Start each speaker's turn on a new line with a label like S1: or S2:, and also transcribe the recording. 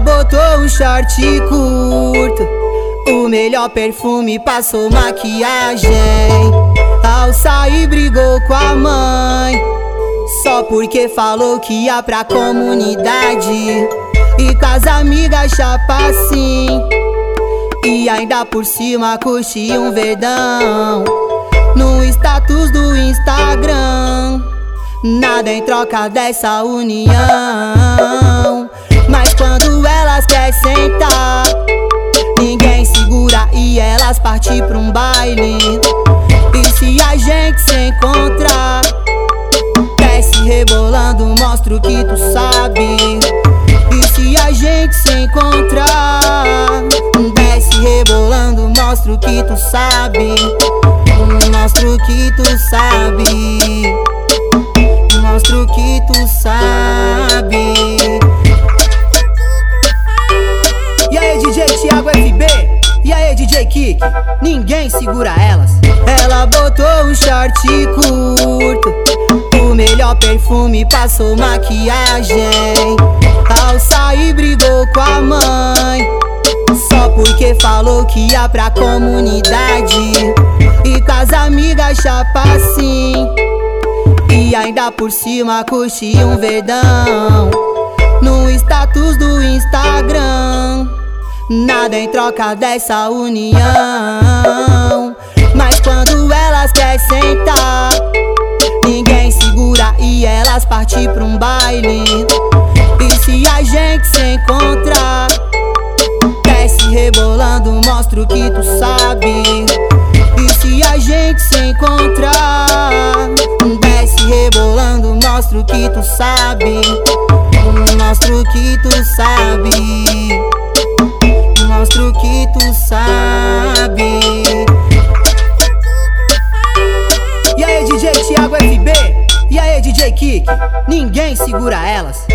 S1: botou um short curto. O melhor perfume passou maquiagem. Ao sair brigou com a mãe. Só porque falou que ia pra comunidade. E com as amigas chapa assim. E ainda por cima curti um verdão. No status do Instagram. Nada em troca dessa união. Elas partem pra um baile. E se a gente se encontrar, desce rebolando, mostra o que tu sabe. E se a gente se encontrar, desce rebolando, mostra o que tu sabe. Mostra o que tu sabe. Mostra o que tu sabe. E aí, DJ Thiago FB? E aí, DJ Kik? Ninguém segura elas. Ela botou um short curto. O melhor perfume passou maquiagem. Ao sair, brigou com a mãe. Só porque falou que ia pra comunidade. E com as amigas chapa assim. E ainda por cima curti um verdão No status do Nada em troca dessa união. Mas quando elas querem sentar Ninguém segura e elas partem pra um baile. E se a gente se encontrar Desce rebolando, mostra o que tu sabe. E se a gente se encontrar Desce rebolando, mostra o que tu sabe. Mostra o que tu sabe Mostra o que tu sabe E aí DJ Thiago FB? E aí DJ Kik? Ninguém segura elas